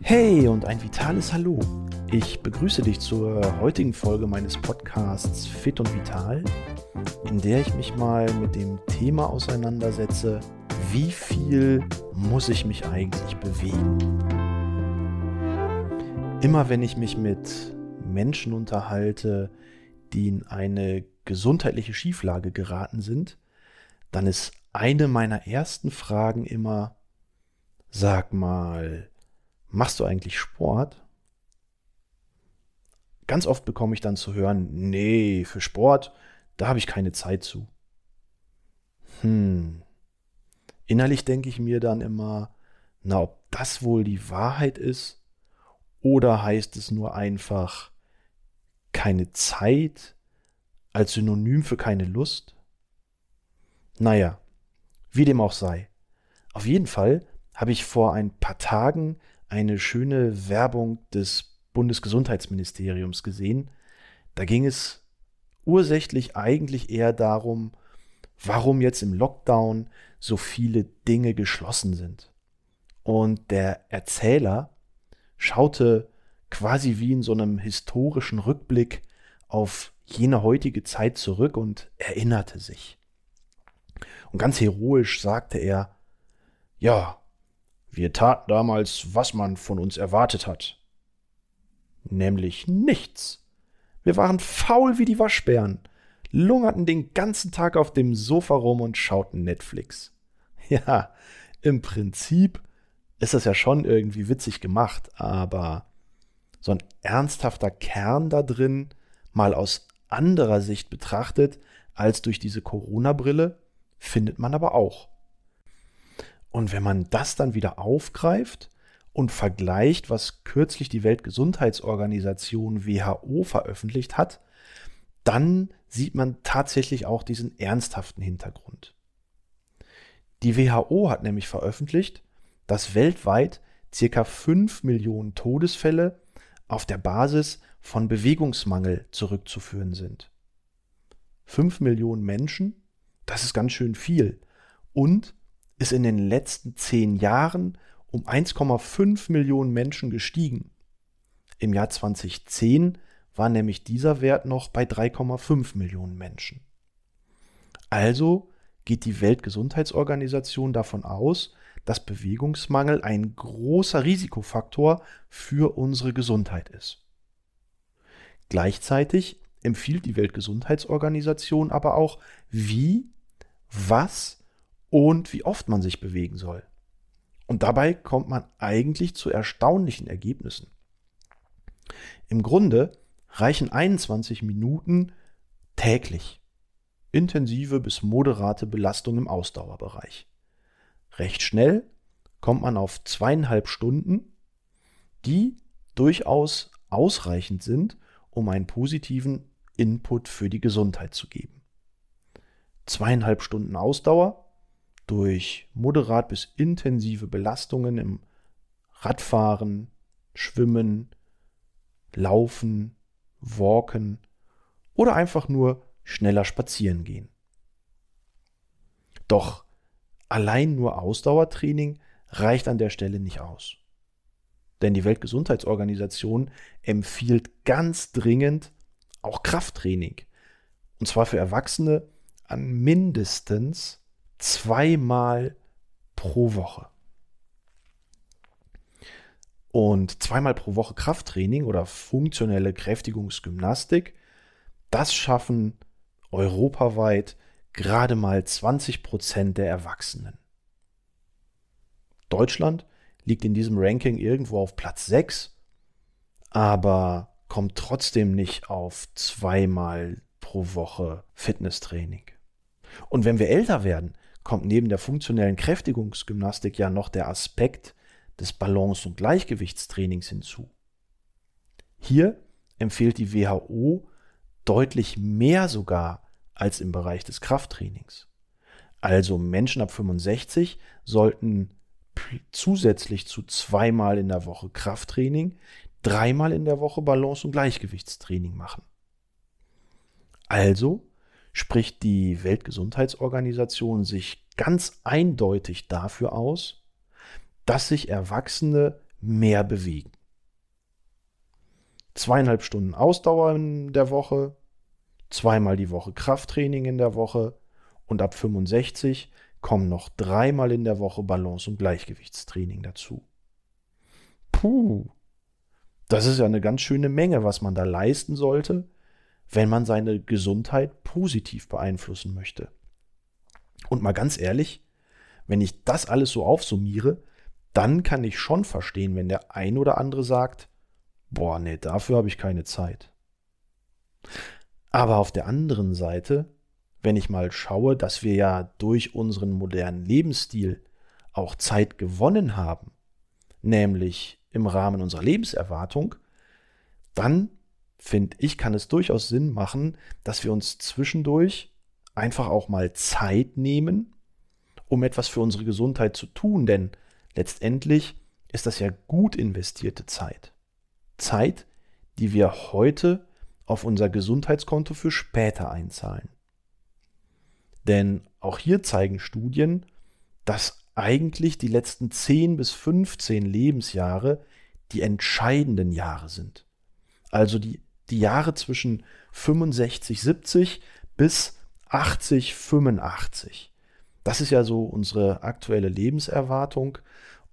Hey und ein vitales Hallo. Ich begrüße dich zur heutigen Folge meines Podcasts Fit und Vital, in der ich mich mal mit dem Thema auseinandersetze, wie viel muss ich mich eigentlich bewegen? Immer wenn ich mich mit Menschen unterhalte, die in eine gesundheitliche Schieflage geraten sind, dann ist eine meiner ersten Fragen immer, sag mal, machst du eigentlich Sport? Ganz oft bekomme ich dann zu hören, nee, für Sport, da habe ich keine Zeit zu. Hm. Innerlich denke ich mir dann immer, na, ob das wohl die Wahrheit ist? Oder heißt es nur einfach keine Zeit als Synonym für keine Lust? Naja, wie dem auch sei. Auf jeden Fall habe ich vor ein paar Tagen eine schöne Werbung des Bundesgesundheitsministeriums gesehen. Da ging es ursächlich eigentlich eher darum, warum jetzt im Lockdown so viele Dinge geschlossen sind. Und der Erzähler schaute quasi wie in so einem historischen Rückblick auf jene heutige Zeit zurück und erinnerte sich. Und ganz heroisch sagte er, ja, wir taten damals, was man von uns erwartet hat. Nämlich nichts. Wir waren faul wie die Waschbären, lungerten den ganzen Tag auf dem Sofa rum und schauten Netflix. Ja, im Prinzip ist das ja schon irgendwie witzig gemacht, aber so ein ernsthafter Kern da drin, mal aus anderer Sicht betrachtet als durch diese Corona-Brille, findet man aber auch. Und wenn man das dann wieder aufgreift und vergleicht, was kürzlich die Weltgesundheitsorganisation WHO veröffentlicht hat, dann sieht man tatsächlich auch diesen ernsthaften Hintergrund. Die WHO hat nämlich veröffentlicht, dass weltweit circa 5 Millionen Todesfälle auf der Basis von Bewegungsmangel zurückzuführen sind. 5 Millionen Menschen, das ist ganz schön viel. Und ist in den letzten zehn Jahren um 1,5 Millionen Menschen gestiegen. Im Jahr 2010 war nämlich dieser Wert noch bei 3,5 Millionen Menschen. Also geht die Weltgesundheitsorganisation davon aus, dass Bewegungsmangel ein großer Risikofaktor für unsere Gesundheit ist. Gleichzeitig empfiehlt die Weltgesundheitsorganisation aber auch, wie, was und wie oft man sich bewegen soll. Und dabei kommt man eigentlich zu erstaunlichen Ergebnissen. Im Grunde reichen 21 Minuten täglich. Intensive bis moderate Belastung im Ausdauerbereich. Recht schnell kommt man auf zweieinhalb Stunden, die durchaus ausreichend sind, um einen positiven Input für die Gesundheit zu geben. Zweieinhalb Stunden Ausdauer durch moderat bis intensive Belastungen im Radfahren, Schwimmen, Laufen, Walken oder einfach nur schneller spazieren gehen. Doch allein nur Ausdauertraining reicht an der Stelle nicht aus. Denn die Weltgesundheitsorganisation empfiehlt ganz dringend auch Krafttraining. Und zwar für Erwachsene an mindestens zweimal pro Woche. Und zweimal pro Woche Krafttraining oder funktionelle Kräftigungsgymnastik, das schaffen europaweit gerade mal 20 Prozent der Erwachsenen. Deutschland liegt in diesem Ranking irgendwo auf Platz 6, aber kommt trotzdem nicht auf zweimal pro Woche Fitnesstraining. Und wenn wir älter werden, kommt neben der funktionellen Kräftigungsgymnastik ja noch der Aspekt des Balance- und Gleichgewichtstrainings hinzu. Hier empfiehlt die WHO deutlich mehr sogar als im Bereich des Krafttrainings. Also Menschen ab 65 sollten zusätzlich zu zweimal in der Woche Krafttraining dreimal in der Woche Balance- und Gleichgewichtstraining machen. Also spricht die Weltgesundheitsorganisation sich ganz eindeutig dafür aus, dass sich Erwachsene mehr bewegen. Zweieinhalb Stunden Ausdauer in der Woche, zweimal die Woche Krafttraining in der Woche und ab 65 kommen noch dreimal in der Woche Balance- und Gleichgewichtstraining dazu. Puh, das ist ja eine ganz schöne Menge, was man da leisten sollte, wenn man seine Gesundheit positiv beeinflussen möchte. Und mal ganz ehrlich, wenn ich das alles so aufsummiere, dann kann ich schon verstehen, wenn der ein oder andere sagt, boah, nee, dafür habe ich keine Zeit. Aber auf der anderen Seite, wenn ich mal schaue, dass wir ja durch unseren modernen Lebensstil auch Zeit gewonnen haben, nämlich im Rahmen unserer Lebenserwartung, dann finde ich, kann es durchaus Sinn machen, dass wir uns zwischendurch einfach auch mal Zeit nehmen, um etwas für unsere Gesundheit zu tun, denn letztendlich ist das ja gut investierte Zeit. Zeit, die wir heute auf unser Gesundheitskonto für später einzahlen. Denn auch hier zeigen Studien, dass eigentlich die letzten 10 bis 15 Lebensjahre die entscheidenden Jahre sind. Also die, die Jahre zwischen 65, 70 bis 80, 85. Das ist ja so unsere aktuelle Lebenserwartung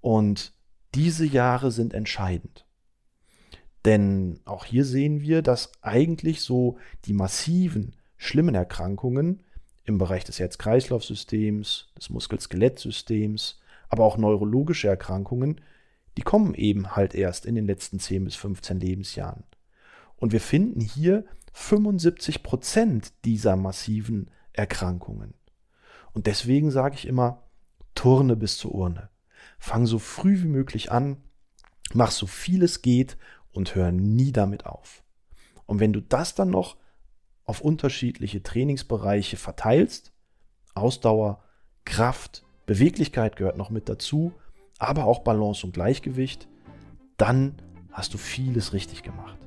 und diese Jahre sind entscheidend. Denn auch hier sehen wir, dass eigentlich so die massiven, schlimmen Erkrankungen im Bereich des Herz-Kreislauf-Systems, des Muskel-Skelett-Systems, aber auch neurologische Erkrankungen, die kommen eben halt erst in den letzten 10 bis 15 Lebensjahren. Und wir finden hier 75 Prozent dieser massiven Erkrankungen. Und deswegen sage ich immer, turne bis zur Urne. Fang so früh wie möglich an, mach so viel es geht und hör nie damit auf. Und wenn du das dann noch auf unterschiedliche Trainingsbereiche verteilst, Ausdauer, Kraft, Beweglichkeit gehört noch mit dazu, aber auch Balance und Gleichgewicht, dann hast du vieles richtig gemacht.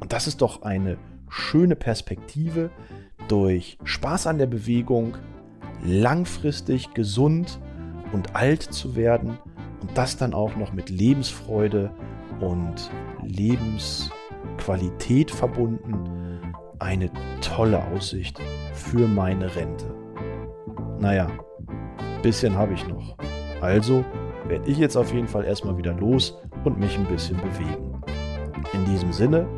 Und das ist doch eine schöne Perspektive, durch Spaß an der Bewegung langfristig gesund und alt zu werden und das dann auch noch mit Lebensfreude und Lebensqualität verbunden. Eine tolle Aussicht für meine Rente. Naja, bisschen habe ich noch. Also werde ich jetzt auf jeden Fall erstmal wieder los und mich ein bisschen bewegen. In diesem Sinne,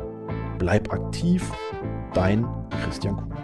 bleib aktiv, dein Christian Kuhn.